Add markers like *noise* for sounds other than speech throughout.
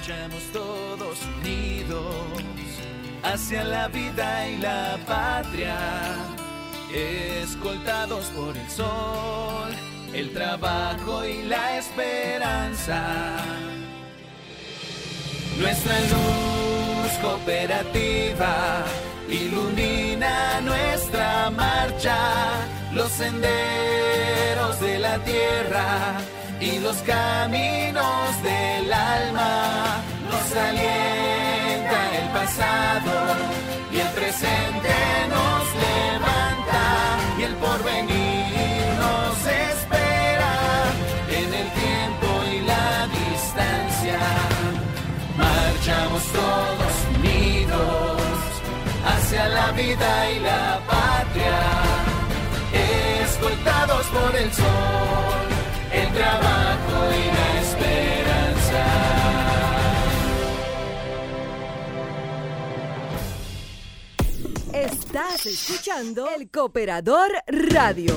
Marchamos todos unidos hacia la vida y la patria, escoltados por el sol, el trabajo y la esperanza. Nuestra luz cooperativa ilumina nuestra marcha, los senderos de la tierra y los caminos del alma. Nos alienta el pasado y el presente nos levanta y el porvenir nos espera en el tiempo y la distancia. Marchamos todos unidos hacia la vida y la patria, escoltados por el sol Escuchando El Cooperador Radio.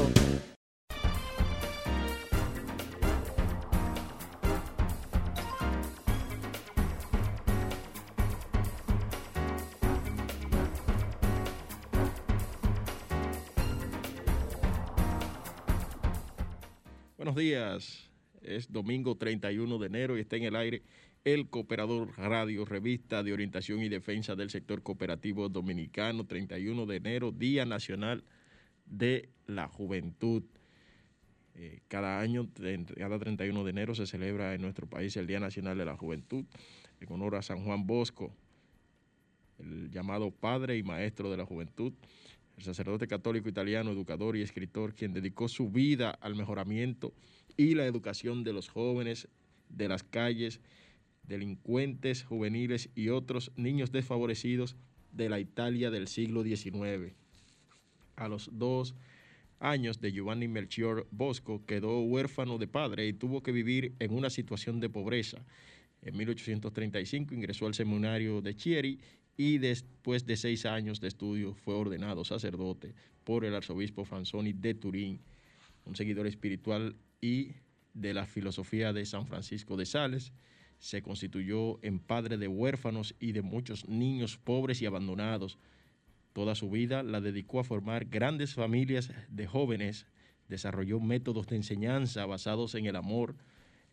Buenos días, es domingo 31 de enero y está en el aire el Cooperador Radio, revista de orientación y defensa del sector cooperativo dominicano, 31 de enero, Día Nacional de la Juventud. Eh, cada año, cada 31 de enero se celebra en nuestro país el Día Nacional de la Juventud en honor a San Juan Bosco, el llamado padre y maestro de la juventud el sacerdote católico italiano, educador y escritor, quien dedicó su vida al mejoramiento y la educación de los jóvenes de las calles, delincuentes juveniles y otros niños desfavorecidos de la Italia del siglo XIX. A los dos años de Giovanni Melchior Bosco quedó huérfano de padre y tuvo que vivir en una situación de pobreza. En 1835 ingresó al seminario de Chieri y después de seis años de estudio fue ordenado sacerdote por el arzobispo Franzoni de Turín, un seguidor espiritual y de la filosofía de San Francisco de Sales. Se constituyó en padre de huérfanos y de muchos niños pobres y abandonados. Toda su vida la dedicó a formar grandes familias de jóvenes, desarrolló métodos de enseñanza basados en el amor,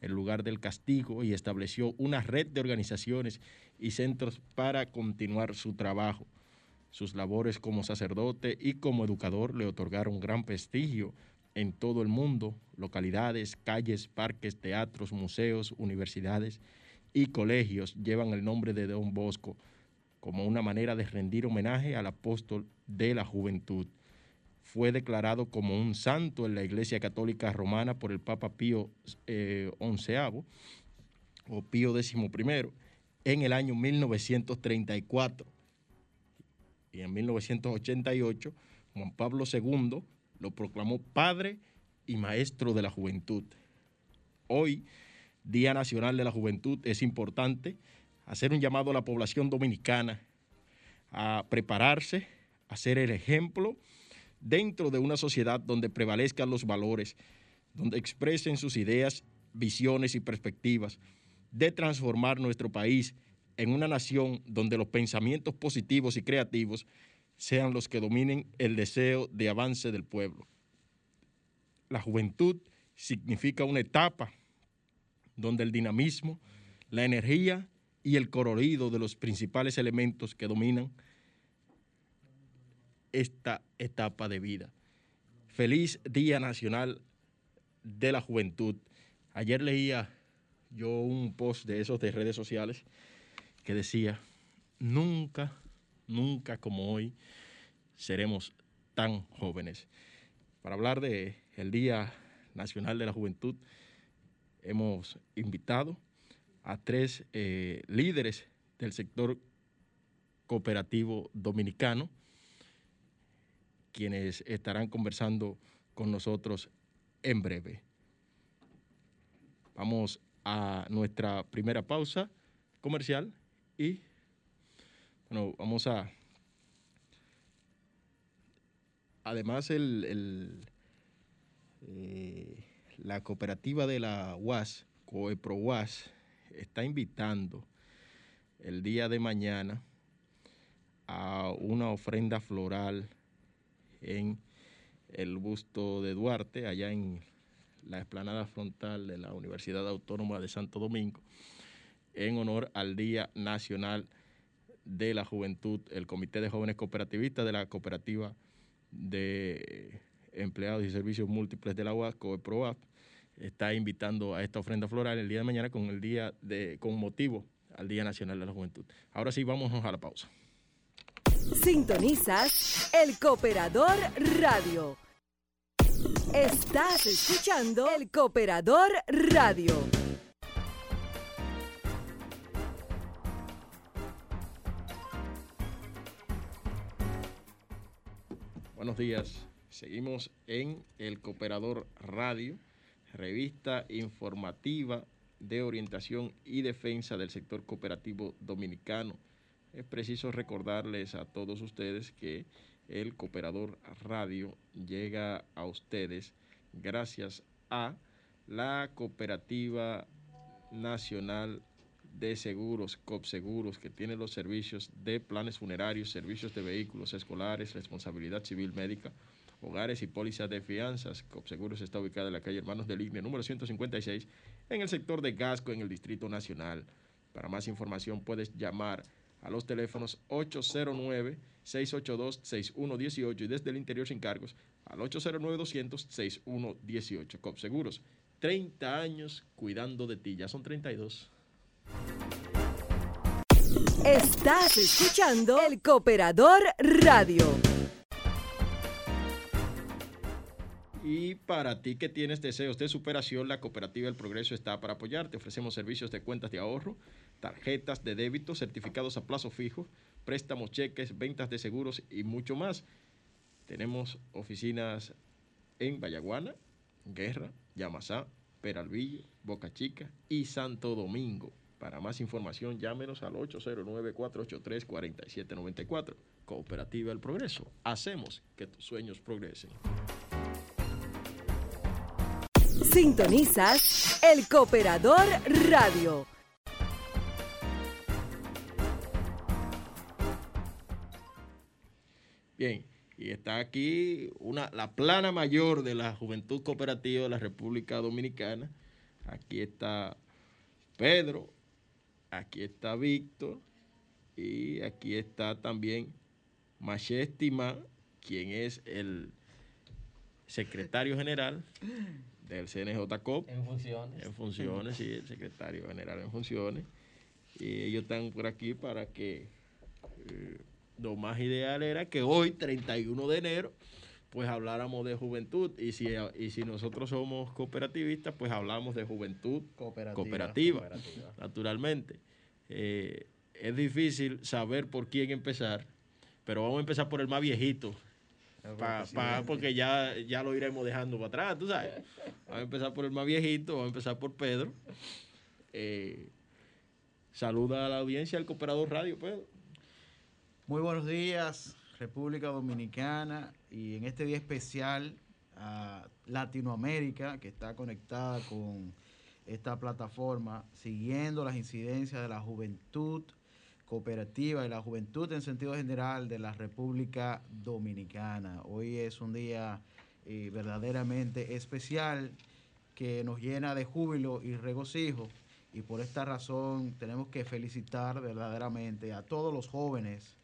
en lugar del castigo y estableció una red de organizaciones y centros para continuar su trabajo. Sus labores como sacerdote y como educador le otorgaron gran prestigio en todo el mundo, localidades, calles, parques, teatros, museos, universidades y colegios llevan el nombre de Don Bosco como una manera de rendir homenaje al apóstol de la juventud fue declarado como un santo en la Iglesia Católica Romana por el Papa Pío XI eh, o Pío XI en el año 1934. Y en 1988 Juan Pablo II lo proclamó padre y maestro de la juventud. Hoy, Día Nacional de la Juventud, es importante hacer un llamado a la población dominicana a prepararse, a ser el ejemplo dentro de una sociedad donde prevalezcan los valores, donde expresen sus ideas, visiones y perspectivas, de transformar nuestro país en una nación donde los pensamientos positivos y creativos sean los que dominen el deseo de avance del pueblo. La juventud significa una etapa donde el dinamismo, la energía y el colorido de los principales elementos que dominan esta etapa de vida. Feliz Día Nacional de la Juventud. Ayer leía yo un post de esos de redes sociales que decía, nunca, nunca como hoy seremos tan jóvenes. Para hablar de el Día Nacional de la Juventud, hemos invitado a tres eh, líderes del sector cooperativo dominicano, quienes estarán conversando con nosotros en breve. Vamos a nuestra primera pausa comercial y bueno, vamos a además el, el, eh, la cooperativa de la UAS, Coepro UAS, está invitando el día de mañana a una ofrenda floral en el busto de Duarte, allá en la explanada frontal de la Universidad Autónoma de Santo Domingo, en honor al Día Nacional de la Juventud, el Comité de Jóvenes Cooperativistas de la Cooperativa de Empleados y Servicios Múltiples de la UAS, COEPROAP, está invitando a esta ofrenda floral el día de mañana con el día de, con motivo al Día Nacional de la Juventud. Ahora sí, vámonos a la pausa. Sintonizas el Cooperador Radio. Estás escuchando el Cooperador Radio. Buenos días. Seguimos en el Cooperador Radio, revista informativa de orientación y defensa del sector cooperativo dominicano. Es preciso recordarles a todos ustedes que el Cooperador Radio llega a ustedes gracias a la Cooperativa Nacional de Seguros, COPSEGUROS, que tiene los servicios de planes funerarios, servicios de vehículos escolares, responsabilidad civil médica, hogares y pólizas de fianzas. COPSEGUROS está ubicada en la calle Hermanos del Igne, número 156, en el sector de Gasco, en el Distrito Nacional. Para más información puedes llamar a los teléfonos 809-682-6118 y desde el interior sin cargos al 809-200-6118. COPSEGUROS, 30 años cuidando de ti, ya son 32. Estás escuchando el Cooperador Radio. Y para ti que tienes deseos de superación, la Cooperativa El Progreso está para apoyarte. Ofrecemos servicios de cuentas de ahorro, tarjetas de débito, certificados a plazo fijo, préstamos, cheques, ventas de seguros y mucho más. Tenemos oficinas en Vallaguana, Guerra, Yamasá, Peralvillo, Boca Chica y Santo Domingo. Para más información, llámenos al 809-483-4794. Cooperativa El Progreso. Hacemos que tus sueños progresen. Sintonizas el Cooperador Radio. Bien, y está aquí una, la plana mayor de la Juventud Cooperativa de la República Dominicana. Aquí está Pedro, aquí está Víctor y aquí está también Machestima, quien es el secretario general del CNJCOP. En funciones. En funciones, sí, el secretario general en funciones. Y ellos están por aquí para que eh, lo más ideal era que hoy, 31 de enero, pues habláramos de juventud. Y si, y si nosotros somos cooperativistas, pues hablamos de juventud Cooperativa. cooperativa, Cooperativa. naturalmente. Eh, es difícil saber por quién empezar, pero vamos a empezar por el más viejito. Pa- pa- porque ya, ya lo iremos dejando para atrás, tú sabes. Vamos a empezar por el más viejito, vamos a empezar por Pedro. Eh, saluda a la audiencia del Cooperador Radio, Pedro. Muy buenos días, República Dominicana, y en este día especial a Latinoamérica, que está conectada con esta plataforma, siguiendo las incidencias de la juventud cooperativa y la juventud en sentido general de la República Dominicana. Hoy es un día eh, verdaderamente especial que nos llena de júbilo y regocijo y por esta razón tenemos que felicitar verdaderamente a todos los jóvenes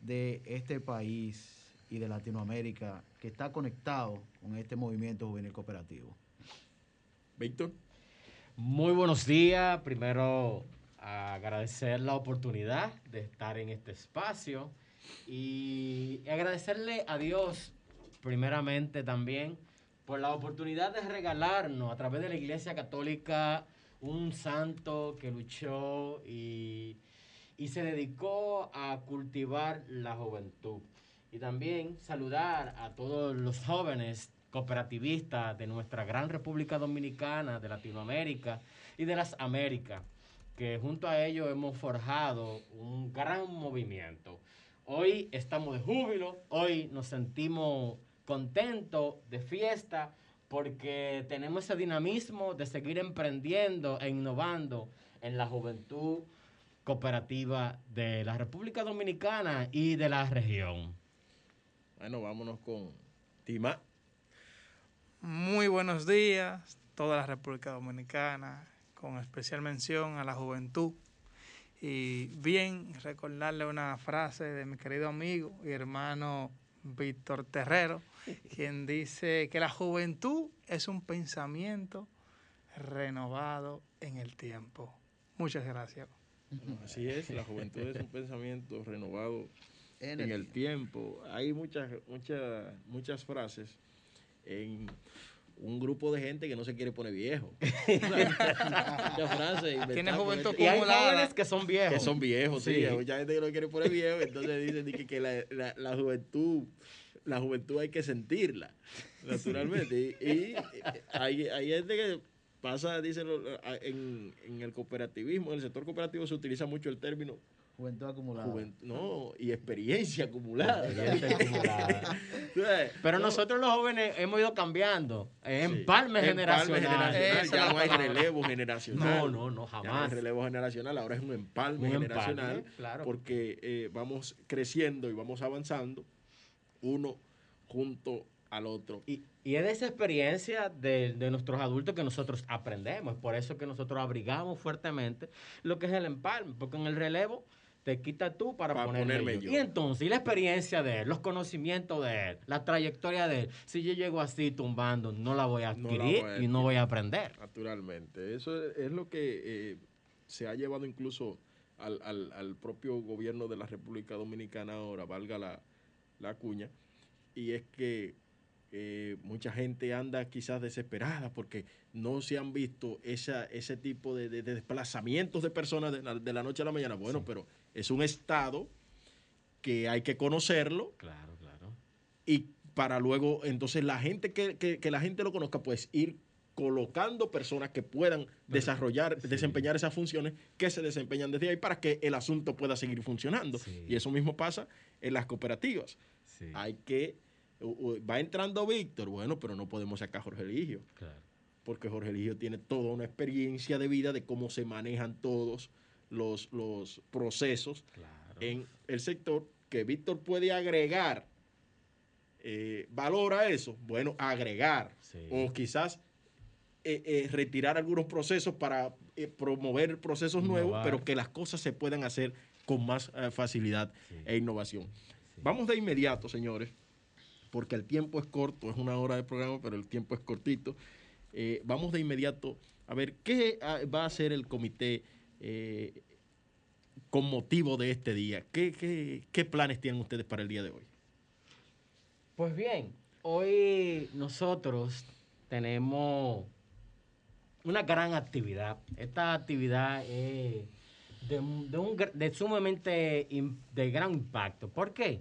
de este país y de Latinoamérica que está conectado con este movimiento juvenil cooperativo. Víctor. Muy buenos días. Primero, agradecer la oportunidad de estar en este espacio y agradecerle a Dios, primeramente también, por la oportunidad de regalarnos a través de la Iglesia Católica un santo que luchó y, y se dedicó a cultivar la juventud. Y también saludar a todos los jóvenes cooperativistas de nuestra gran República Dominicana, de Latinoamérica y de las Américas, que junto a ellos hemos forjado un gran movimiento. Hoy estamos de júbilo, hoy nos sentimos contentos, de fiesta, porque tenemos ese dinamismo de seguir emprendiendo e innovando en la juventud cooperativa de la República Dominicana y de la región. Bueno, vámonos con Tima. Muy buenos días, toda la República Dominicana, con especial mención a la juventud. Y bien, recordarle una frase de mi querido amigo y hermano Víctor Terrero, *laughs* quien dice que la juventud es un pensamiento renovado en el tiempo. Muchas gracias. así es, la juventud es un *laughs* pensamiento renovado en el tiempo. Hay muchas, muchas, muchas frases en un grupo de gente que no se quiere poner viejo. *laughs* muchas frases. Tiene juventud Y hay jóvenes que son viejos. Que son viejos, sí. Hay mucha gente que no quiere poner viejo, entonces dicen que, que la, la, la, juventud, la juventud hay que sentirla, naturalmente. Y, y hay, hay gente que pasa, dicen, en, en el cooperativismo, en el sector cooperativo se utiliza mucho el término Juventud acumulada. no, y experiencia acumulada. *laughs* *laughs* Pero nosotros los jóvenes hemos ido cambiando. Empalme generacional. Ya no hay relevo generacional. No, no, no, jamás. no hay relevo generacional, ahora es un empalme generacional. Porque eh, vamos creciendo y vamos avanzando uno junto al otro. Y, y es de esa experiencia de, de, nuestros adultos que nosotros aprendemos. Por eso que nosotros abrigamos fuertemente lo que es el empalme. Porque en el relevo te quita tú para, ponerme, yo. Y entonces, y la experiencia de él, los conocimientos de él, la trayectoria de él, si yo llego así tumbando, no la voy a adquirir y no voy a aprender. Naturalmente, eso es, lo que eh, se ha llevado incluso al, al, al, propio gobierno de la República Dominicana ahora, valga la, la cuña, y es que eh, mucha gente anda quizás desesperada porque no se han visto esa, ese tipo de, de, desplazamientos de personas de la, de la, noche a la mañana. Bueno, sí. pero es un estado que hay que conocerlo. Claro, claro. Y para luego, entonces la gente que, que, que la gente lo conozca, pues ir colocando personas que puedan desarrollar, sí. desempeñar esas funciones que se desempeñan desde ahí para que el asunto pueda seguir funcionando. Sí. Y eso mismo pasa en las cooperativas. Hay que va entrando Víctor, bueno, pero no podemos sacar a Jorge Eligio. Claro. Porque Jorge Eligio tiene toda una experiencia de vida de cómo se manejan todos los, los procesos claro. en el sector que Víctor puede agregar eh, valor a eso. Bueno, agregar. Sí. O quizás eh, eh, retirar algunos procesos para eh, promover procesos Innovar. nuevos, pero que las cosas se puedan hacer con más facilidad sí. e innovación. Sí. Vamos de inmediato, señores, porque el tiempo es corto, es una hora de programa, pero el tiempo es cortito. Eh, vamos de inmediato a ver qué ah, va a hacer el comité eh, con motivo de este día. ¿Qué, ¿Qué, qué, planes tienen ustedes para el día de hoy? Pues bien, hoy nosotros tenemos una gran actividad. Esta actividad es de, un, de sumamente de gran impacto. ¿Por qué?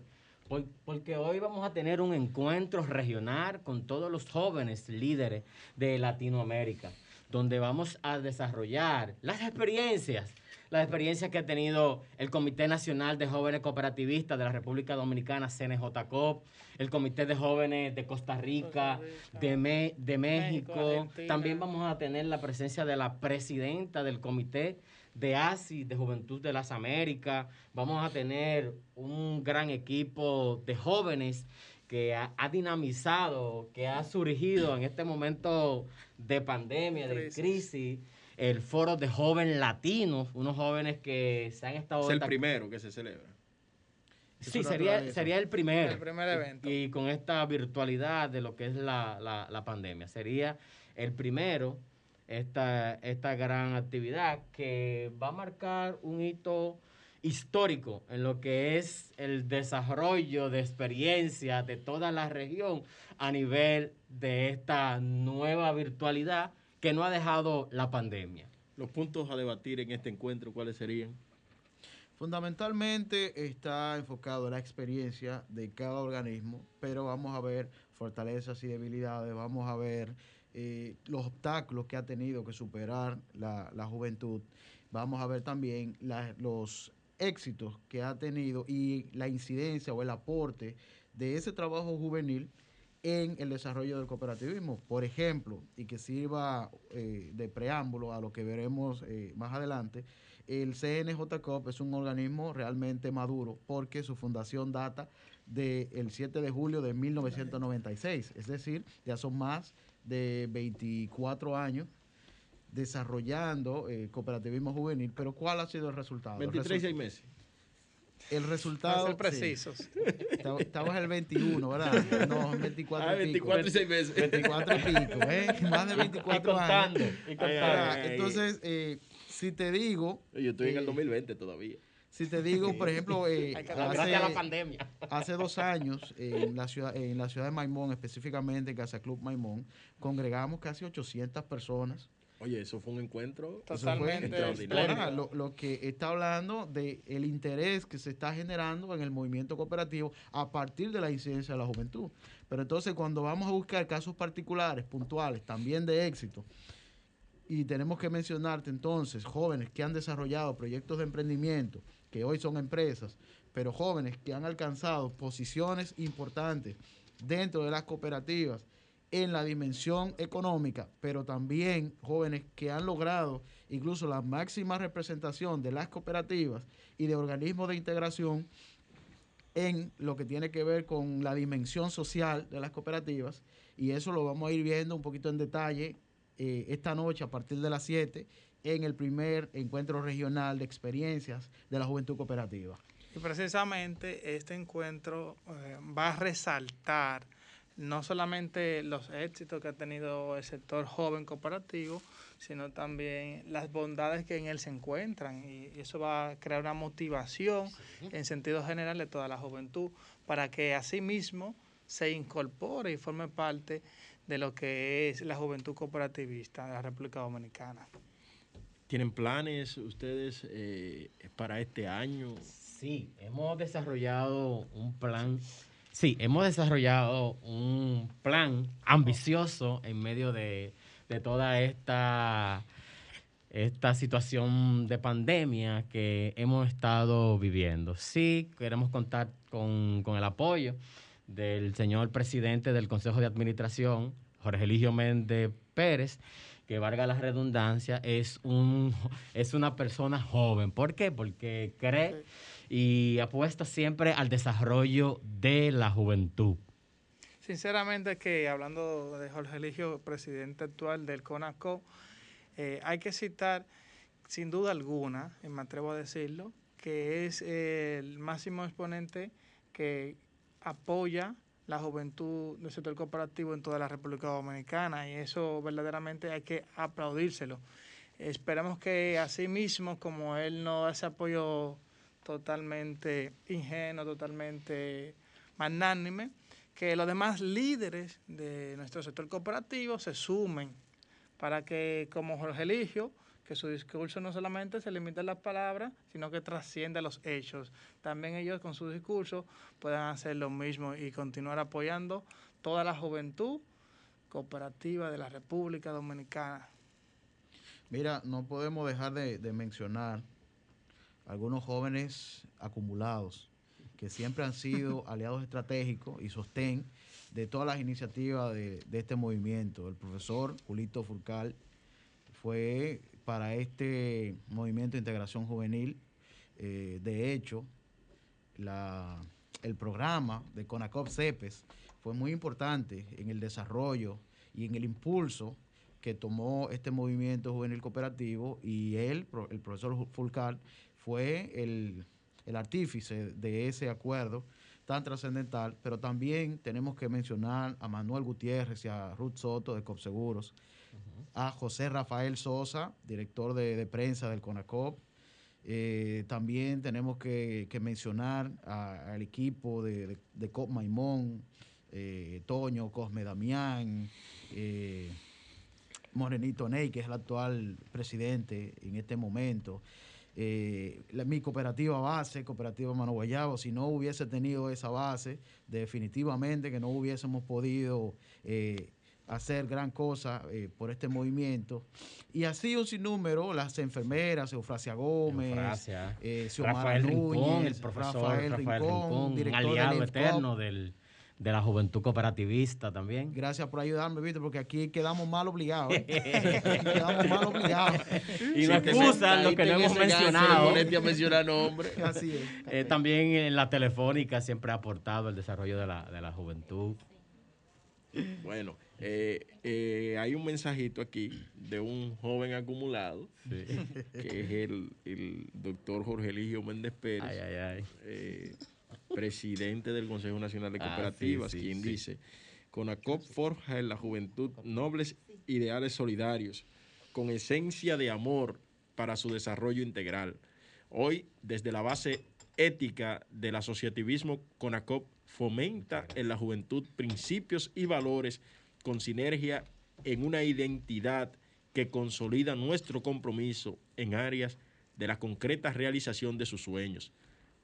Porque hoy vamos a tener un encuentro regional con todos los jóvenes líderes de Latinoamérica, donde vamos a desarrollar las experiencias, las experiencias que ha tenido el Comité Nacional de Jóvenes Cooperativistas de la República Dominicana, CNJCOP, el Comité de Jóvenes de Costa Rica, Costa Rica. De, Me, de, México. México También vamos a tener la presencia de la presidenta del Comité de ASI, de Juventud de las Américas. Vamos a tener un gran equipo de jóvenes que ha, ha, dinamizado, que ha surgido en este momento de pandemia, de crisis, el foro de jóvenes latinos, unos jóvenes que se han estado... Es el primero que se celebra. Sí, sería, sería el primero. El primer evento. Y, y, con esta virtualidad de lo que es la, la, la pandemia. Sería el primero esta, esta gran actividad que va a marcar un hito histórico en lo que es el desarrollo de experiencia de toda la región a nivel de esta nueva virtualidad que no ha dejado la pandemia. Los puntos a debatir en este encuentro, ¿cuáles serían? Fundamentalmente está enfocado en la experiencia de cada organismo, pero vamos a ver fortalezas y debilidades, vamos a ver eh, los obstáculos que ha tenido que superar la, la juventud, vamos a ver también los éxitos que ha tenido y la incidencia o el aporte de ese trabajo juvenil en el desarrollo del cooperativismo. Por ejemplo, y que sirva eh, de preámbulo a lo que veremos eh, más adelante, el CNJCOP es un organismo realmente maduro porque su fundación data del 7 de julio de 1996, es decir, ya son más de 24 años desarrollando eh, cooperativismo juvenil, pero ¿cuál ha sido el resultado? El 23 y resu- 6 meses. el Para resultado... ser sí. precisos. Estaba- Estabas el 21, ¿verdad? No, 24 Ah, y pico. 24 y 6 meses. 24 y pico, ¿eh? Más de Y 24 contando, años. y contando. Ay, ay. Entonces, eh, si te digo, Yo estoy en el Eh, 2020 todavía. Si te digo, por ejemplo, eh, la hace, pandemia. hace dos años eh, en la ciudad en la ciudad de Maimón, específicamente en Casa Club Maimón, congregamos casi 800 personas. Oye, eso fue un encuentro Totalmente extraordinario. Ahora, lo, lo que está hablando de el interés que se está generando en el movimiento cooperativo a partir de la incidencia de la juventud. Pero entonces cuando vamos a buscar casos particulares, puntuales, también de éxito, y tenemos que mencionarte entonces jóvenes que han desarrollado proyectos de emprendimiento, que hoy son empresas, pero jóvenes que han alcanzado posiciones importantes dentro de las cooperativas en la dimensión económica, pero también jóvenes que han logrado incluso la máxima representación de las cooperativas y de organismos de integración en lo que tiene que ver con la dimensión social de las cooperativas. Y eso lo vamos a ir viendo un poquito en detalle eh, esta noche a partir de las 7 en el primer encuentro regional de experiencias de la juventud cooperativa. Y precisamente este encuentro eh, va a resaltar no solamente los éxitos que ha tenido el sector joven cooperativo, sino también las bondades que en él se encuentran. Y eso va a crear una motivación en sentido general de toda la juventud para que asimismo se incorpore y forme parte de lo que es la juventud cooperativista de la República Dominicana. ¿Tienen planes ustedes eh, para este año? Sí, hemos desarrollado un plan. Sí, hemos desarrollado un plan ambicioso en medio de, de toda esta, esta situación de pandemia que hemos estado viviendo. Sí, queremos contar con, con el apoyo del señor presidente del Consejo de Administración, Jorge Eligio Méndez Pérez, que valga la redundancia, es, un, *laughs* es una persona joven. ¿Por qué? Porque cree y apuesta siempre al desarrollo de la juventud. Sinceramente que hablando de Jorge Eligio, presidente actual del CONACO, eh, hay que citar sin duda alguna, y me atrevo a decirlo, que es el máximo exponente que apoya la juventud del sector cooperativo en toda la República Dominicana y eso verdaderamente hay que aplaudírselo. Esperamos que así mismo, como él nos da apoyo totalmente ingenuo, totalmente magnánime, que los demás líderes de nuestro sector cooperativo se sumen para que, como Jorge Eligio, que su discurso no solamente se limita a las palabras, sino que trasciende a los hechos. También ellos con su discurso puedan hacer lo mismo y continuar apoyando toda la juventud cooperativa de la República Dominicana. Mira, no podemos dejar de, de mencionar algunos jóvenes acumulados que siempre han sido *laughs* aliados estratégicos y sostén de todas las iniciativas de, de este movimiento. El profesor Julito Furcal fue para este movimiento de integración juvenil, eh, de hecho, el programa de CONACOP CEPES fue muy importante en el desarrollo y en el impulso que tomó este movimiento juvenil cooperativo y él, el profesor Fulcar, fue el, el artífice de ese acuerdo tan trascendental, pero también tenemos que mencionar a Manuel Gutiérrez y a Ruth Soto de COPSEGUROS, a José Rafael Sosa, director de, de prensa del CONACOP, eh, también tenemos que, que mencionar al equipo de, de, COP Maimón, eh, Toño, Cosme Damián, eh, Morenito Ney, que es el actual presidente en este momento. la- mi cooperativa base, Cooperativa Mano Guayabo, si no hubiese tenido esa base, definitivamente que no hubiésemos podido hacer gran cosa eh, por este movimiento. Y así un sinnúmero, las enfermeras, Eufrasia Gómez, Eufrasia. eh, Xiomara Rafael Rincón, Núñez, el profesor Rafael Rafael, Rincón, director aliado eterno del, de la juventud cooperativista también. Gracias por ayudarme, Víctor, porque aquí quedamos mal obligados. ¿eh? *laughs* quedamos mal obligados. *laughs* Y nos excusan lo que no hemos mencionado. A mencionar nombres. *laughs* Así es. Eh, también en la telefónica siempre ha aportado el desarrollo de la, de la juventud. Bueno, eh, eh, hay un mensajito aquí de un joven acumulado, que es el, el doctor Jorge Eligio Méndez Pérez, Ay, ay, ay. eh, presidente del Consejo Nacional de Ah, sí, Cooperativas, sí, quien dice, CONACOP forja en la juventud nobles ideales solidarios, con esencia de amor para su desarrollo integral. Hoy, desde la base ética del asociativismo, CONACOP fomenta en la juventud principios y valores con sinergia en una identidad que consolida nuestro compromiso en áreas de la concreta realización de sus sueños.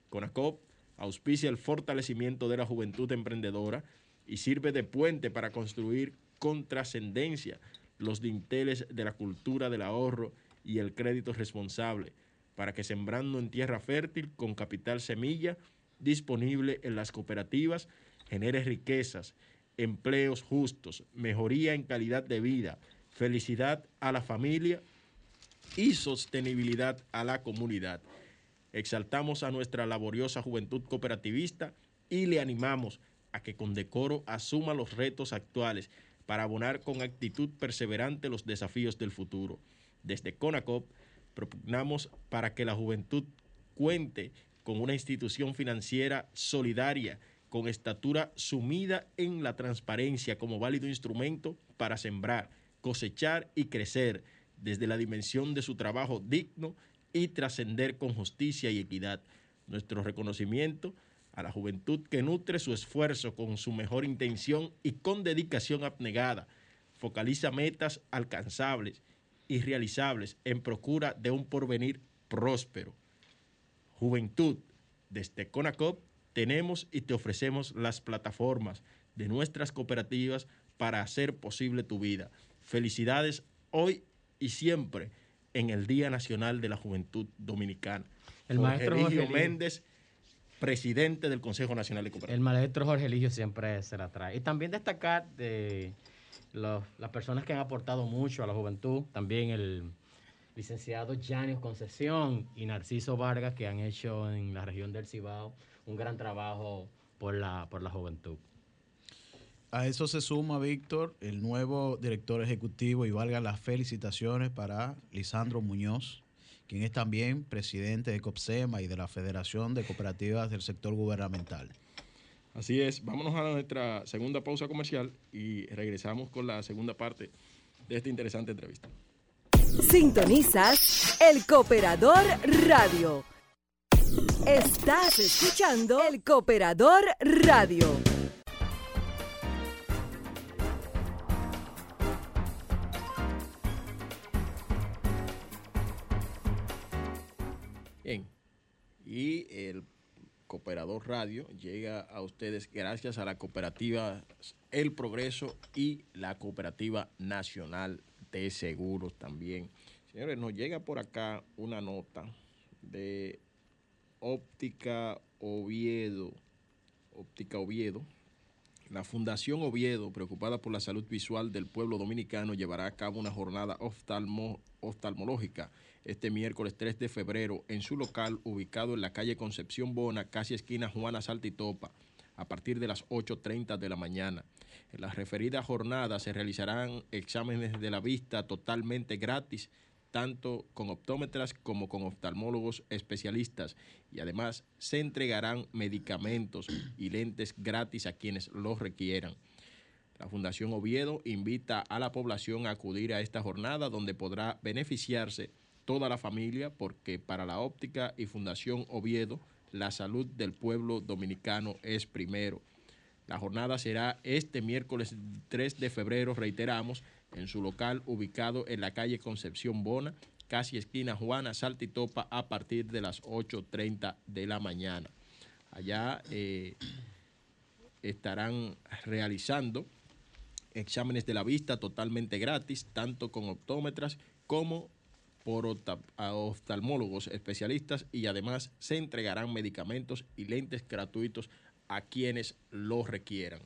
CONACOP auspicia el fortalecimiento de la juventud emprendedora y sirve de puente para construir con trascendencia los dinteles de la cultura del ahorro y el crédito responsable, para que sembrando en tierra fértil con capital semilla disponible en las cooperativas genere riquezas, empleos justos, mejoría en calidad de vida, felicidad a la familia y sostenibilidad a la comunidad. Exaltamos a nuestra laboriosa juventud cooperativista y le animamos a que con decoro asuma los retos actuales para abonar con actitud perseverante los desafíos del futuro. Desde CONACOP propugnamos para que la juventud cuente con una institución financiera solidaria, con estatura sumida en la transparencia como válido instrumento para sembrar, cosechar y crecer desde la dimensión de su trabajo digno y trascender con justicia y equidad. Nuestro reconocimiento a la juventud que nutre su esfuerzo con su mejor intención y con dedicación abnegada, focaliza metas alcanzables y realizables en procura de un porvenir próspero. Juventud, desde CONACOP tenemos y te ofrecemos las plataformas de nuestras cooperativas para hacer posible tu vida. Felicidades hoy y siempre en el Día Nacional de la Juventud Dominicana. El Jorge maestro Jorge. Méndez, presidente del Consejo Nacional de El Cooperativas. maestro Jorge Eligio siempre se la trae. Y también destacar de los- las personas que han aportado mucho a la juventud, también el licenciado Janios Concesión y Narciso Vargas, que han hecho en la región del Cibao un gran trabajo por la, por la juventud. A eso se suma, Víctor, el nuevo director ejecutivo y valga las felicitaciones para Lisandro Muñoz, quien es también presidente de COPSEMA y de la Federación de Cooperativas del Sector Gubernamental. Así es, vámonos a nuestra segunda pausa comercial y regresamos con la segunda parte de esta interesante entrevista. Sintonizas El Cooperador Radio. Estás escuchando El Cooperador Radio. Bien, y el Cooperador Radio llega a ustedes gracias a la cooperativa El Progreso y la Cooperativa Nacional de Seguros también. Señores, nos llega por acá una nota de Óptica Oviedo. Óptica Oviedo. La Fundación Oviedo, preocupada por la salud visual del pueblo dominicano, llevará a cabo una jornada oftalmo- oftalmológica este miércoles 3 de febrero en su local ubicado en la calle Concepción Bona, casi esquina Juana Saltitopa, a partir de las 8.30 de la mañana. En la referida jornada se realizarán exámenes de la vista totalmente gratis, tanto con optómetras como con oftalmólogos especialistas, y además se entregarán medicamentos y lentes gratis a quienes los requieran. La Fundación Oviedo invita a la población a acudir a esta jornada donde podrá beneficiarse toda la familia porque para la óptica y Fundación Oviedo la salud del pueblo dominicano es primero. La jornada será este miércoles 3 de febrero, reiteramos, en su local ubicado en la calle Concepción Bona, casi esquina Juana, Saltitopa, a partir de las 8.30 de la mañana. Allá eh, estarán realizando exámenes de la vista totalmente gratis, tanto con optómetras como por oftalmólogos especialistas y además se entregarán medicamentos y lentes gratuitos a quienes lo requieran.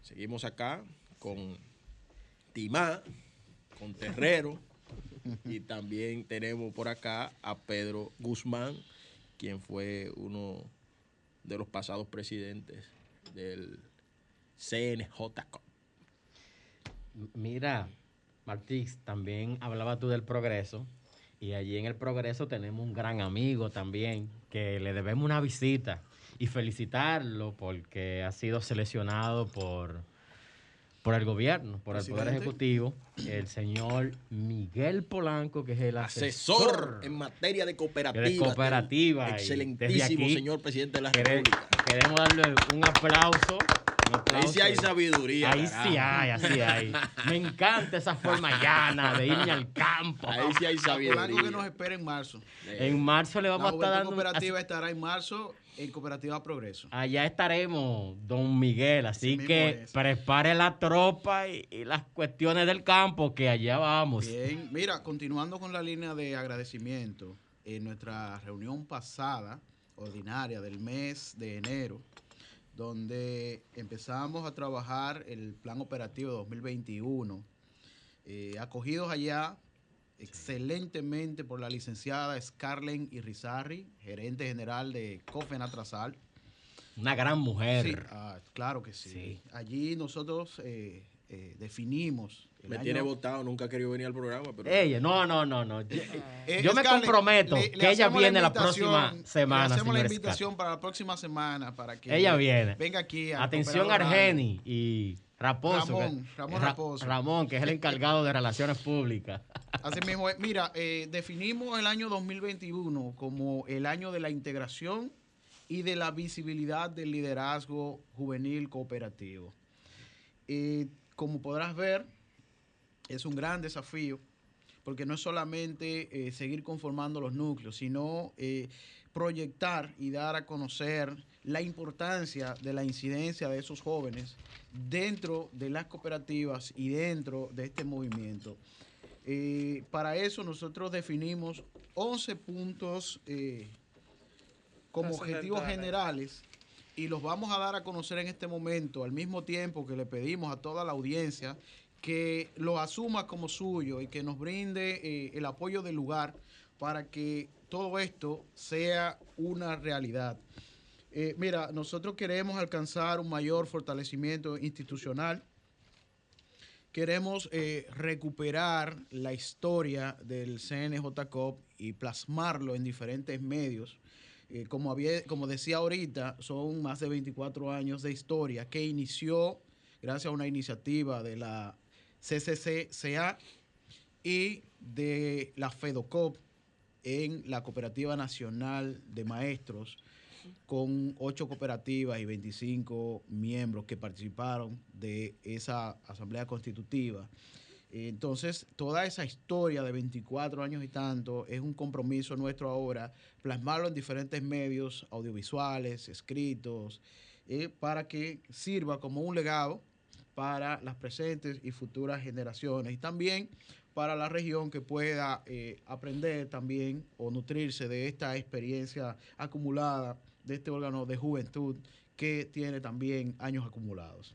Seguimos acá con Timá, con Terrero y también tenemos por acá a Pedro Guzmán, quien fue uno de los pasados presidentes del CNJCO. Mira, Martix, también hablaba tú del progreso. Y allí en el progreso tenemos un gran amigo también, que le debemos una visita y felicitarlo porque ha sido seleccionado por, por el gobierno, por el Poder. Ejecutivo, el señor Miguel Polanco, que es el Asesor asesor, en materia de cooperativa. de cooperativa. Excelentísimo aquí señor presidente de la República. Queremos darle un aplauso. Ahí sí hay sabiduría. Ahí sí hay, así hay. Me encanta esa forma llana de irme al campo. Ahí sí hay A Polanco que nos sabiduría. espera en marzo. En marzo le vamos La a estar dando. un- Cooperativa estará en marzo en Cooperativa Progreso. Allá estaremos, don Miguel. Así que prepare la tropa y, y las cuestiones del campo, que allá vamos. Bien, mira, continuando con la línea de agradecimiento, en nuestra reunión pasada, ordinaria del mes de enero, donde empezamos a trabajar el plan operativo 2021, eh, acogidos allá excelentemente por la licenciada Scarlett Irizarry, gerente general de Cofenatrasal. Una gran mujer. Sí, ah, claro que sí. Sí. Allí nosotros eh, eh, definimos. el Me año- tiene votado, nunca ha querido venir al programa, pero Ella, no, no, no, no. Yo, Eh, yo me Scarlett, comprometo le- le que ella viene la próxima semana. Le hacemos la invitación para la próxima semana para que Ella viene. venga aquí. al Atención. Argeni y Raposo. Ramón, que- Ramón Ra- Raposo. Ramón, que es el encargado de relaciones públicas. *laughs* Así mismo, es. mira, eh, definimos el año 2021 como el año de la integración y de la visibilidad del liderazgo juvenil cooperativo. Eh, como podrás ver, es un gran desafío porque no es solamente eh, seguir conformando los núcleos, sino eh, proyectar y dar a conocer la importancia de la incidencia de esos jóvenes dentro de las cooperativas y dentro de este movimiento. Eh, para eso nosotros definimos 11 puntos como objetivos generales y los vamos a dar a conocer en este momento, al mismo tiempo que le pedimos a toda la audiencia que lo asuma como suyo y que nos brinde eh, el apoyo del lugar para que todo esto sea una realidad. Eh, mira, nosotros queremos alcanzar un mayor fortalecimiento institucional. Queremos eh, recuperar la historia del CNJCOP y plasmarlo en diferentes medios. Eh, como, había, como decía ahorita, son más de 24 años de historia que inició gracias a una iniciativa de la CCCCA y de la FEDOCOP en la Cooperativa Nacional de Maestros, con ocho cooperativas y 25 miembros que participaron de esa asamblea constitutiva. Entonces, toda esa historia de 24 años y tanto es un compromiso nuestro ahora, plasmarlo en diferentes medios audiovisuales, escritos, eh, para que sirva como un legado para las presentes y futuras generaciones y también para la región que pueda eh, aprender también o nutrirse de esta experiencia acumulada de este órgano de juventud que tiene también años acumulados.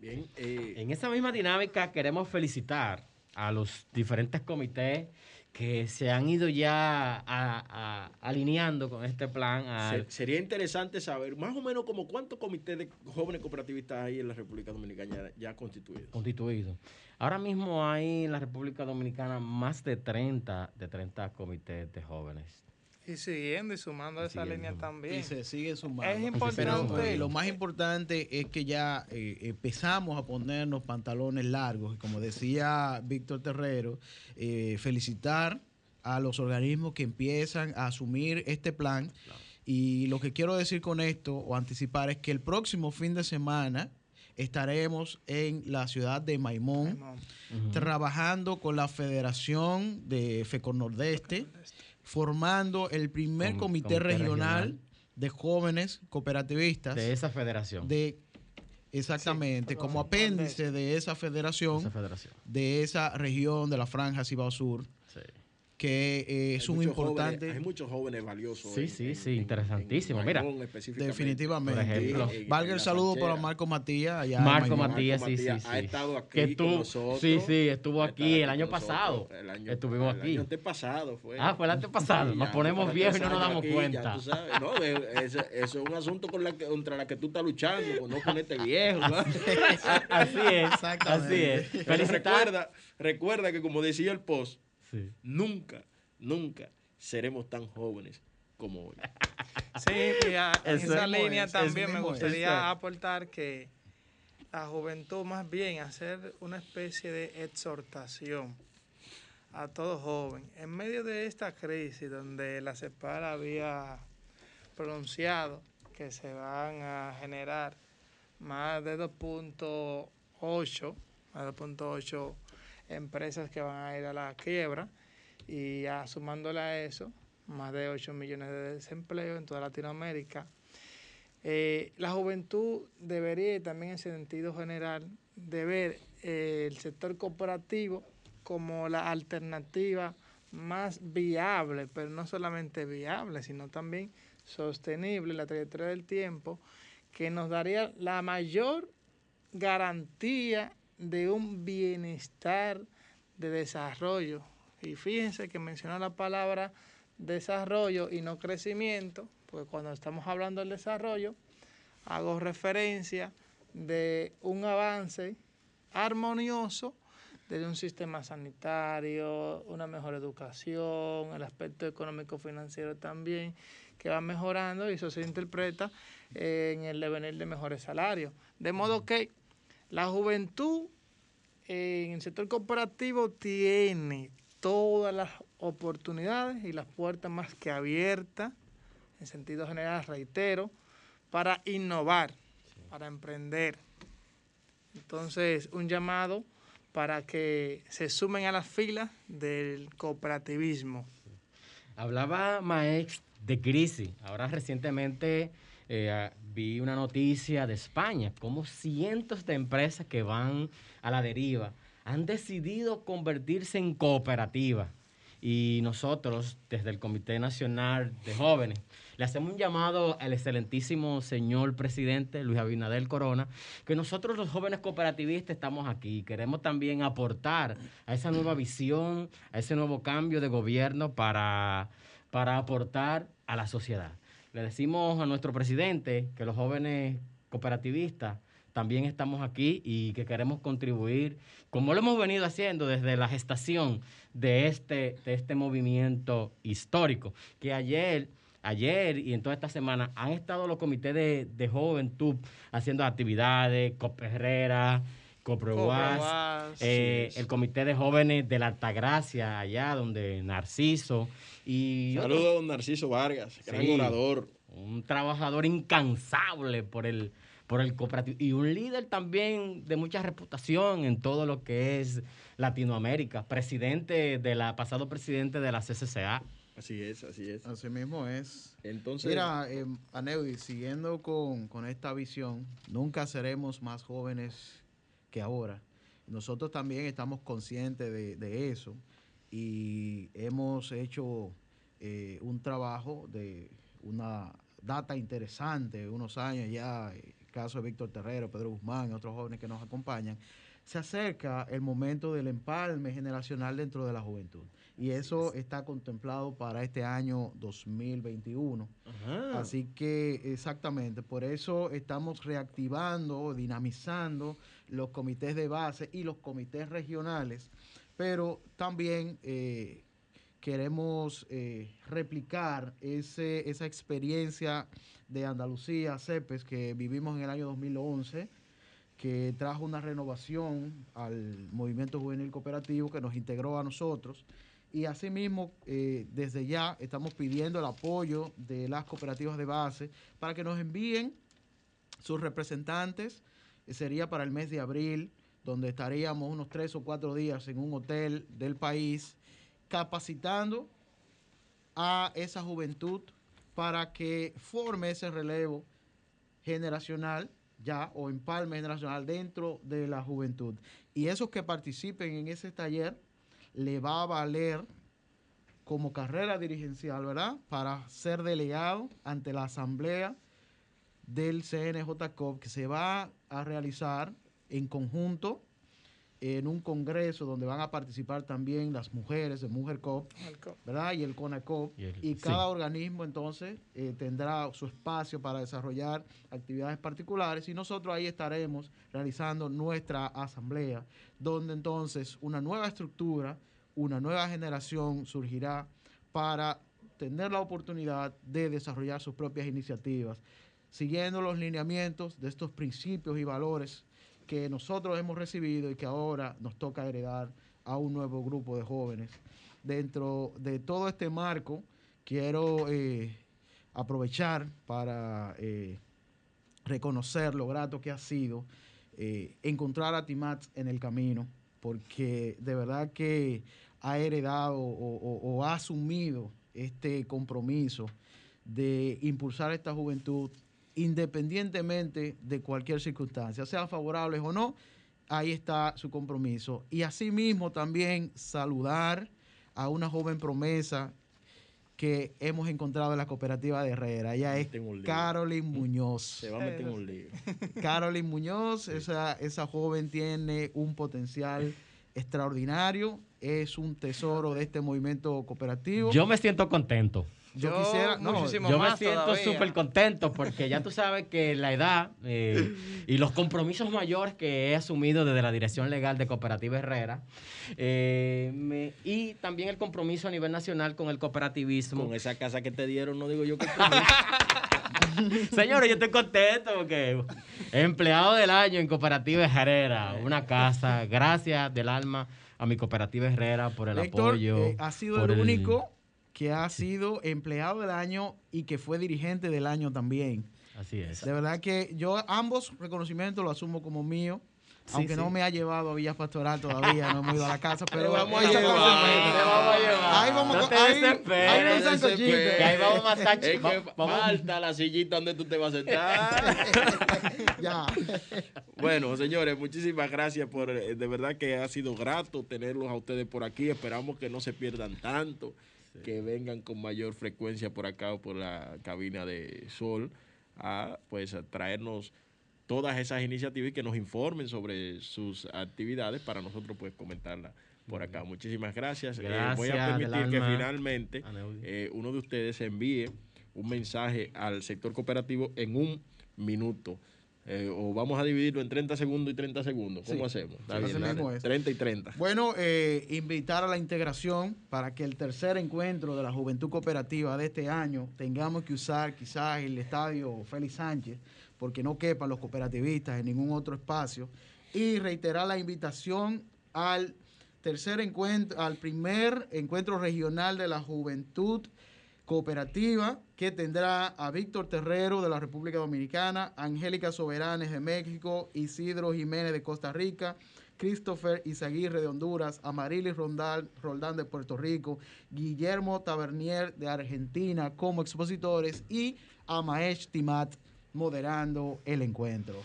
Bien. eh, En esa misma dinámica queremos felicitar a los diferentes comités que se han ido ya a- a- alineando con este plan. al- sería interesante saber más o menos como cuántos comités de jóvenes cooperativistas hay en la República Dominicana ya, ya constituidos. constituido. Ahora mismo hay en la República Dominicana más de 30, de 30 comités de jóvenes. Y siguiendo y sumando esa Siguiendo. línea también. Y se sigue sumando. Es Pero importante. eh, lo más importante es que ya eh, empezamos a ponernos pantalones largos. Y como decía Víctor Terrero, eh, felicitar a los organismos que empiezan a asumir este plan. Y lo que quiero decir con esto o anticipar es que el próximo fin de semana estaremos en la ciudad de Maimón, trabajando con la Federación de FECO Nordeste, formando el primer Com- comité, comité regional, regional. de jóvenes cooperativistas De esa federación. de exactamente Sí, como apéndice de esa federación esa federación. de esa región de la franja Cibao Sur Sí. Que eh, es un importante jóvenes- hay muchos jóvenes valiosos. Sí, sí, sí, interesantísimo. Mira, definitivamente Por ejemplo. Valga el saludo para. Marco Matías allá Marco. Matías, sí, Matías sí, ha estado aquí Que con nosotros. sí, sí, estuvo aquí el año nosotros. pasado. El año- Estuvimos el aquí. año antepasado fue. Ah, fue el antepasado. Sí, Nos ya, ponemos viejos y no nos damos aquí, cuenta. ya tú sabes, no, eso es un asunto con la que- contra la que tú estás luchando, con no ponerte viejo. ¿no? Así es. Exactamente. Así es. Pero Felicitar. recuerda, recuerda que como decía el post, Sí. nunca, nunca seremos tan jóvenes como hoy. *laughs* Sí, y a- en esa línea es, también me gustaría aportar que la juventud más bien hacer una especie de exhortación a todo joven. En medio de esta crisis donde la CEPAR había pronunciado que se van a generar más de 2.8, más de 2.8 empresas que van a ir a la quiebra y ya a eso, más de 8 millones de desempleo en toda Latinoamérica. Eh, la juventud debería, también en sentido general, ver eh, el sector cooperativo como la alternativa más viable, pero no solamente viable, sino también sostenible en la trayectoria del tiempo, que nos daría la mayor garantía de un bienestar de desarrollo. Y fíjense que mencionó la palabra desarrollo y no crecimiento, porque cuando estamos hablando del desarrollo, hago referencia de un avance armonioso desde un sistema sanitario, una mejor educación, el aspecto económico-financiero también, que va mejorando y eso se interpreta en el devenir de mejores salarios. De modo que la juventud en el sector cooperativo tiene todas las oportunidades y las puertas más que abiertas, en sentido general, reitero, para innovar, para emprender. Entonces, un llamado para que se sumen a las filas del cooperativismo. Hablaba Maex de crisis. Ahora recientemente eh, vi una noticia de España, como cientos de empresas que van a la deriva han decidido convertirse en cooperativas. Y nosotros, desde el Comité Nacional de Jóvenes, le hacemos un llamado al excelentísimo señor presidente Luis Abinader Corona, que nosotros los jóvenes cooperativistas estamos aquí. Queremos también aportar a esa nueva visión, a ese nuevo cambio de gobierno para, para aportar a la sociedad. Le decimos a nuestro presidente que los jóvenes cooperativistas también estamos aquí y que queremos contribuir, como lo hemos venido haciendo desde la gestación de este, de este movimiento histórico, que ayer, ayer y en toda esta semana han estado los comités de, de juventud haciendo actividades, Coperrera, Coproguas, eh, sí, el comité de jóvenes de la Altagracia, allá donde Narciso y Saludos a don Narciso Vargas, gran Sí. orador. un trabajador incansable por el, por el cooperativo y un líder también de mucha reputación en todo lo que es Latinoamérica, presidente de la, pasado presidente de la CCCA. Así es, así es. Así mismo es. Entonces, Mira, eh, Aneudi, siguiendo con, con esta visión, nunca seremos más jóvenes que ahora. Nosotros también estamos conscientes de, de eso y hemos hecho eh, un trabajo de una data interesante, unos años ya, el caso de Víctor Terrero, Pedro Guzmán y otros jóvenes que nos acompañan. Se acerca el momento del empalme generacional dentro de la juventud y eso está contemplado para este año 2021. ajá, Así que exactamente, por eso estamos reactivando, dinamizando los comités de base y los comités regionales, pero también eh, queremos eh, replicar ese, esa experiencia de Andalucía, CEPES, que vivimos en el año 2011 que trajo una renovación al movimiento juvenil cooperativo que nos integró a nosotros. Y asimismo, eh, desde ya estamos pidiendo el apoyo de las cooperativas de base para que nos envíen sus representantes sería para el mes de abril, donde estaríamos unos tres o cuatro días en un hotel del país, capacitando a esa juventud para que forme ese relevo generacional ya o empalme generacional dentro de la juventud. Y esos que participen en ese taller le va a valer como carrera dirigencial, ¿verdad? Para ser delegado ante la asamblea del CNJCOP que se va a realizar en conjunto en un congreso donde van a participar también las mujeres de Mujer COP, ¿verdad? Y el CONACOP. Y el- Y cada organismo entonces eh, tendrá su espacio para desarrollar actividades particulares y nosotros ahí estaremos realizando nuestra asamblea, donde entonces una nueva estructura, una nueva generación surgirá para tener la oportunidad de desarrollar sus propias iniciativas, siguiendo los lineamientos de estos principios y valores que nosotros hemos recibido y que ahora nos toca heredar a un nuevo grupo de jóvenes. Dentro de todo este marco, quiero eh, aprovechar para eh, reconocer lo grato que ha sido eh, encontrar a Timat en el camino, porque de verdad que ha heredado o, o- o ha asumido este compromiso de impulsar esta juventud independientemente de cualquier circunstancia, sean favorables o no, ahí está su compromiso. Y asimismo también saludar a una joven promesa que hemos encontrado en la cooperativa de Herrera. Ella es Tengo un lío. Carolyn Muñoz. Se va a meter en un lío. *laughs* Carolyn Muñoz, esa, esa joven tiene un potencial extraordinario, es un tesoro de este movimiento cooperativo. Yo me siento contento. Yo Yo quisiera, no, muchísimo Yo me siento súper contento porque ya tú sabes que la edad eh, y los compromisos mayores que he asumido desde la dirección legal de Cooperativa Herrera eh, me- y también el compromiso a nivel nacional con el cooperativismo. Con esa casa que te dieron, no digo yo que *laughs* Señores, yo estoy contento porque empleado del año en Cooperativa Herrera, una casa, gracias del alma a mi Cooperativa Herrera por el Héctor apoyo. eh, ha sido el único que ha sido empleado del año y que fue dirigente del año también. Así es. De verdad que yo ambos reconocimientos lo asumo como mío. Sí, aunque sí. no me ha llevado a Villa Pastoral todavía, no hemos ido a la casa, *laughs* pero vamos a llevar, te vamos a llevar. Ahí vamos No te ahí- ahí No te sancochito. desesperes. Que ahí vamos a matar. Es que va- vamos- falta la sillita donde tú te vas a sentar. *laughs* ya. Bueno, señores, muchísimas gracias por, eh, de verdad que ha sido grato tenerlos a ustedes por aquí. Esperamos que no se pierdan tanto, que vengan con mayor frecuencia por acá o por la cabina de Sol a pues a traernos todas esas iniciativas y que nos informen sobre sus actividades para nosotros pues comentarlas por acá. Muchísimas gracias. Eh, voy a Gracias, permitir que finalmente eh, uno de ustedes envíe un mensaje al sector cooperativo en un minuto. Eh, o vamos a dividirlo en 30 segundos y 30 segundos. ¿Cómo Sí. hacemos? Está Sí, bien, así dale. mismo es. 30 y 30. Bueno, eh, invitar a la integración para que el tercer encuentro de la Juventud Cooperativa de este año tengamos que usar quizás el estadio Félix Sánchez, porque no quepan los cooperativistas en ningún otro espacio, y reiterar la invitación al tercer encuentro, al primer encuentro regional de la Juventud Cooperativa, que tendrá a Víctor Terrero de la República Dominicana, Angélica Soberanes de México, Isidro Jiménez de Costa Rica, Christopher Izaguirre de Honduras, Amarilis Rondal, Roldán de Puerto Rico, Guillermo Tabernier de Argentina como expositores y a Maesh Timat moderando el encuentro.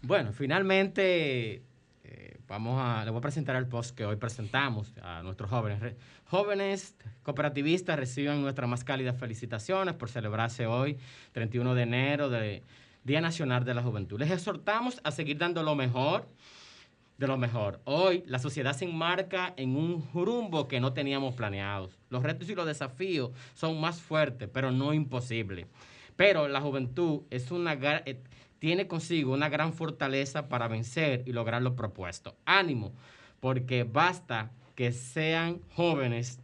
Bueno, finalmente eh, vamos a, le voy a presentar el post que hoy presentamos a nuestros jóvenes. Jóvenes cooperativistas reciban nuestras más cálidas felicitaciones por celebrarse hoy, 31 de enero, de Día Nacional de la Juventud. Les exhortamos a seguir dando lo mejor de lo mejor. Hoy la sociedad se enmarca en un rumbo que no teníamos planeados. Los retos y los desafíos son más fuertes, pero no imposibles. Pero la juventud es una, eh, tiene consigo una gran fortaleza para vencer y lograr lo propuesto. Ánimo, porque basta que sean jóvenes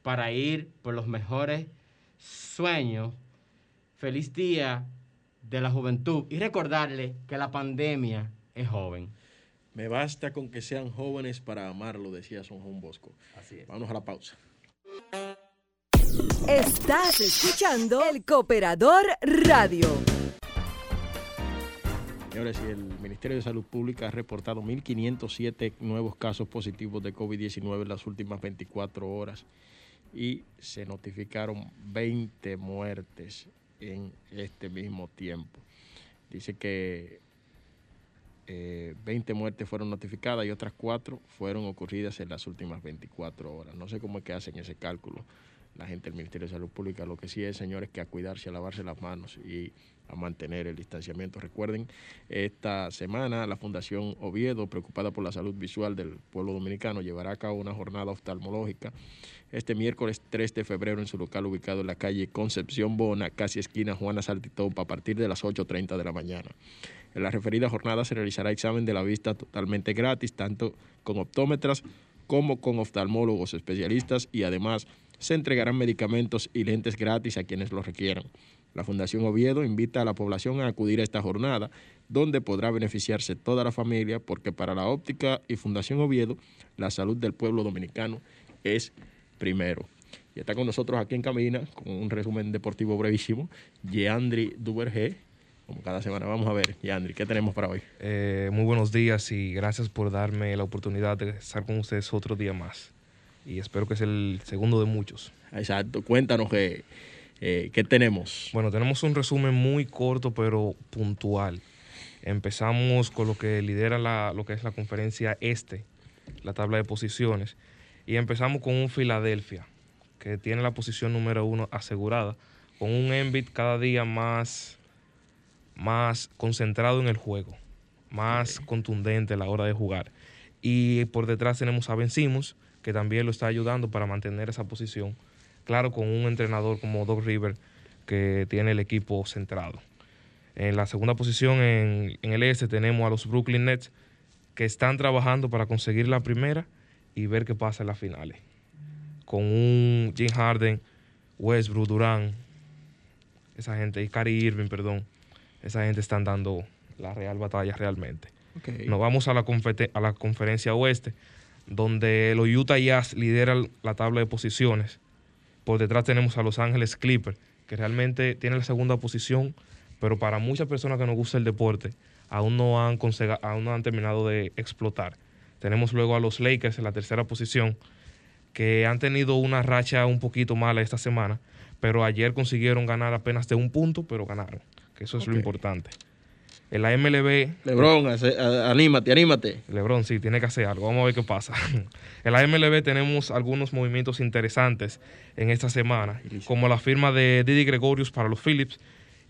para ir por los mejores sueños. Feliz día de la juventud y recordarle que la pandemia es joven. Me basta con que sean jóvenes para amarlo, decía Son Juan Bosco. Así es. Vamos a la pausa. Estás escuchando El Cooperador Radio. Señores, el Ministerio de Salud Pública ha reportado 1.507 nuevos casos positivos de COVID-19 en las últimas 24 horas y se notificaron 20 muertes en este mismo tiempo. Dice que eh, 20 muertes fueron notificadas y otras 4 fueron ocurridas en las últimas 24 horas. No sé cómo es que hacen ese cálculo la gente del Ministerio de Salud Pública. Lo que sí es, señores, que a cuidarse, a lavarse las manos y a mantener el distanciamiento. Recuerden, esta semana la Fundación Oviedo, preocupada por la salud visual del pueblo dominicano, llevará a cabo una jornada oftalmológica este miércoles 3 de febrero en su local ubicado en la calle Concepción Bona, casi esquina Juana Saltitopa, a partir de las 8.30 de la mañana. En la referida jornada se realizará examen de la vista totalmente gratis, tanto con optómetras como con oftalmólogos especialistas y además se entregarán medicamentos y lentes gratis a quienes lo requieran. La Fundación Oviedo invita a la población a acudir a esta jornada, donde podrá beneficiarse toda la familia, porque para la óptica y Fundación Oviedo, la salud del pueblo dominicano es primero. Y está con nosotros aquí en Camina, con un resumen deportivo brevísimo, Yeandri Duvergé. Como cada semana, vamos a ver, Yeandri, ¿qué tenemos para hoy? Eh, muy buenos días y gracias por darme la oportunidad de estar con ustedes otro día más. Y espero que es el segundo de muchos. Exacto, cuéntanos qué, eh, qué tenemos. Bueno, tenemos un resumen muy corto pero puntual. Empezamos con lo que lidera la, lo que es la conferencia este, la tabla de posiciones. Y empezamos con un Filadelfia, que tiene la posición número uno asegurada, con un Embiid cada día más, más concentrado en el juego, más contundente a la hora de jugar. Y por detrás tenemos a Ben Simmons, que también lo está ayudando para mantener esa posición. Claro, con un entrenador como Doug River, que tiene el equipo centrado. En la segunda posición en, en el este tenemos a los Brooklyn Nets, que están trabajando para conseguir la primera y ver qué pasa en las finales. Con un Jim Harden, Westbrook, Durán, esa gente, y Irving, perdón, esa gente están dando la real batalla realmente. Okay. Nos vamos a la, a la conferencia oeste, donde los Utah Jazz lideran la tabla de posiciones. Por detrás tenemos a Los Ángeles Clippers, que realmente tiene la segunda posición, pero para muchas personas que nos gusta el deporte, aún no han, aún no han terminado de explotar. Tenemos luego a los Lakers en la tercera posición, que han tenido una racha un poquito mala esta semana, pero ayer consiguieron ganar apenas de un punto, pero ganaron, que eso es okay. lo importante. En la MLB. Lebron, anímate, anímate. Lebron, sí, tiene que hacer algo. Vamos a ver qué pasa. *laughs* en la MLB tenemos algunos movimientos interesantes en esta semana, como la firma de Didi Gregorius para los Phillips.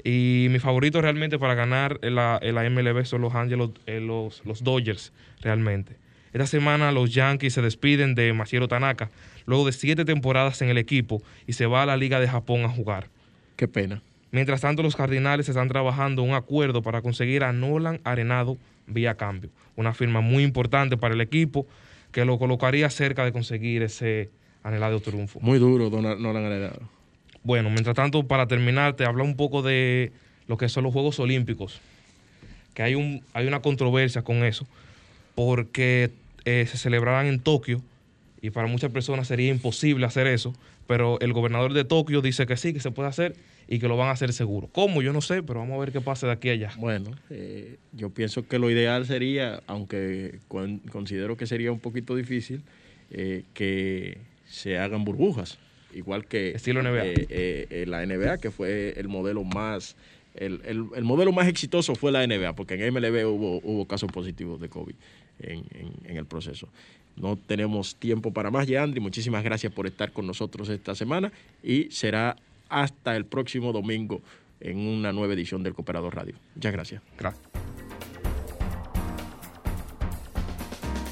Y mi favorito realmente para ganar en la, en la MLB son los, Angelos, eh, los, los Dodgers, realmente. Esta semana los Yankees se despiden de Masahiro Tanaka luego de siete temporadas en el equipo y se va a la Liga de Japón a jugar. Qué pena. Mientras tanto, los Cardinales están trabajando un acuerdo para conseguir a Nolan Arenado vía cambio. Una firma muy importante para el equipo que lo colocaría cerca de conseguir ese anhelado triunfo. Muy duro, Nolan Arenado. Bueno, mientras tanto, para terminar, te habla un poco de lo que son los Juegos Olímpicos. Que hay, un, hay una controversia con eso, porque eh, se celebrarán en Tokio y para muchas personas sería imposible hacer eso, pero el gobernador de Tokio dice que sí, que se puede hacer y que lo van a hacer seguro. ¿Cómo? Yo no sé, pero vamos a ver qué pasa de aquí a allá. Bueno, eh, yo pienso que lo ideal sería, aunque con, considero que sería un poquito difícil, eh, que se hagan burbujas, igual que Estilo NBA. Eh, la NBA, que fue el modelo más... El, el, el, modelo más exitoso fue la NBA, porque en MLB hubo, hubo casos positivos de COVID en, en, en el proceso. No tenemos tiempo para más, Yandri. Muchísimas gracias por estar con nosotros esta semana y será hasta el próximo domingo en una nueva edición del Cooperador Radio. Muchas gracias. Gracias.